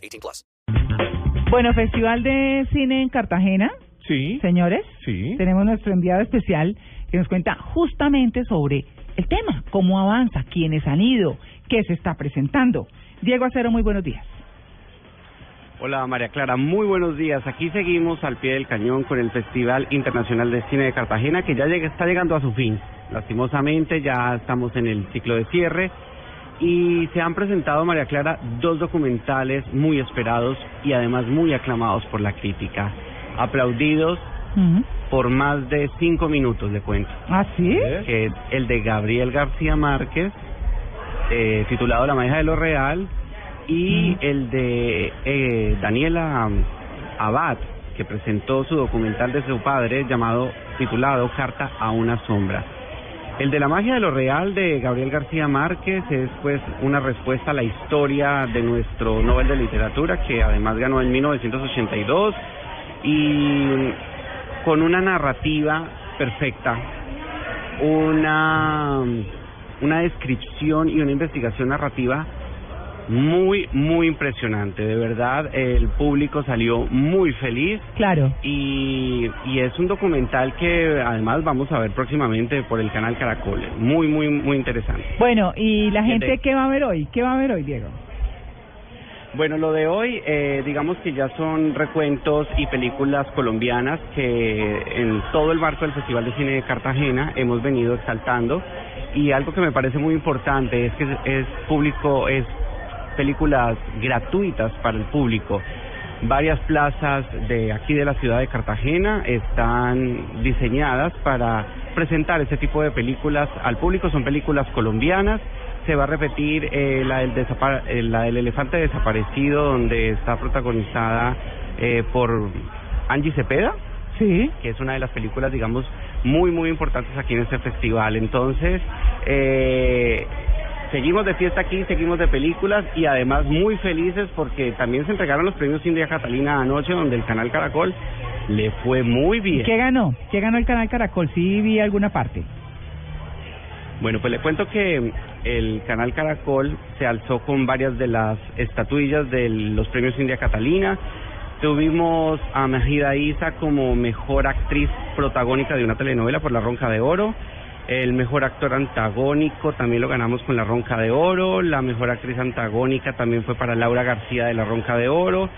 18 plus. Bueno, Festival de Cine en Cartagena, Sí, señores. sí. Tenemos nuestro enviado especial que nos cuenta justamente sobre el tema, cómo avanza, quiénes han ido, qué se está presentando. Diego Acero, muy buenos días. Hola María Clara, muy buenos días. Aquí seguimos al pie del cañón con el Festival Internacional de Cine de Cartagena que ya llega, está llegando a su fin. Lastimosamente ya estamos en el ciclo de cierre y se han presentado, María Clara, dos documentales muy esperados y además muy aclamados por la crítica. Aplaudidos por más de cinco minutos, le cuento. ¿Ah, sí? Que es el de Gabriel García Márquez, eh, titulado La magia de lo real, y el de eh, Daniela Abad, que presentó su documental de su padre llamado, titulado Carta a una sombra. El de la magia de lo real de Gabriel García Márquez es pues una respuesta a la historia de nuestro Nobel de Literatura que además ganó en 1982 y con una narrativa perfecta, una, una descripción y una investigación narrativa muy, muy impresionante. De verdad, el público salió muy feliz Claro. y, y es un documental que además vamos a ver próximamente por el canal Caracol. Muy, muy, muy interesante. Bueno, ¿y la gente qué va a ver hoy? ¿Qué va a ver hoy, Diego? Bueno, lo de hoy, eh, digamos que ya son recuentos y películas colombianas que en todo el marco del Festival de Cine de Cartagena hemos venido exaltando y algo que me parece muy importante es que es público, es películas gratuitas para el público. Varias plazas de aquí de la ciudad de Cartagena están diseñadas para presentar este tipo de películas al público. Son películas colombianas. Se va a repetir eh, la, del eh, la del elefante desaparecido, donde está protagonizada eh, por Angie Cepeda Sí. que es una de las películas, digamos, muy, muy importantes aquí en este festival. Entonces, eh, seguimos de fiesta aquí, seguimos de películas y además muy felices porque también se entregaron los premios India Catalina anoche, donde el canal Caracol le fue muy bien. ¿Qué ganó? ¿Qué ganó el canal Caracol? Sí, vi alguna parte. Bueno, pues le cuento que el canal Caracol se alzó con varias de las estatuillas de los premios India Catalina. Tuvimos a Majida Isa como mejor actriz protagónica de una telenovela por La Ronca de Oro. El mejor actor antagónico también lo ganamos con La Ronca de Oro. La mejor actriz antagónica también fue para Laura García de La Ronca de Oro.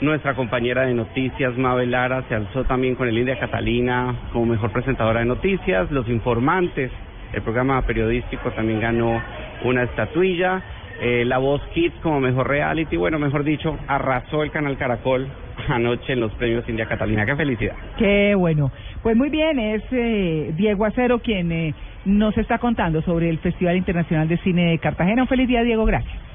Nuestra compañera de noticias, Mabel Lara, se alzó también con el India Catalina como mejor presentadora de noticias. Los informantes, el programa periodístico también ganó una estatuilla. Eh, la Voz Kids como mejor reality, bueno, mejor dicho, arrasó el canal Caracol anoche en los premios India Catalina. ¡Qué felicidad! Qué bueno. Pues muy bien, es eh, Diego Acero quien eh, nos está contando sobre el Festival Internacional de Cine de Cartagena. Un feliz día, Diego. Gracias.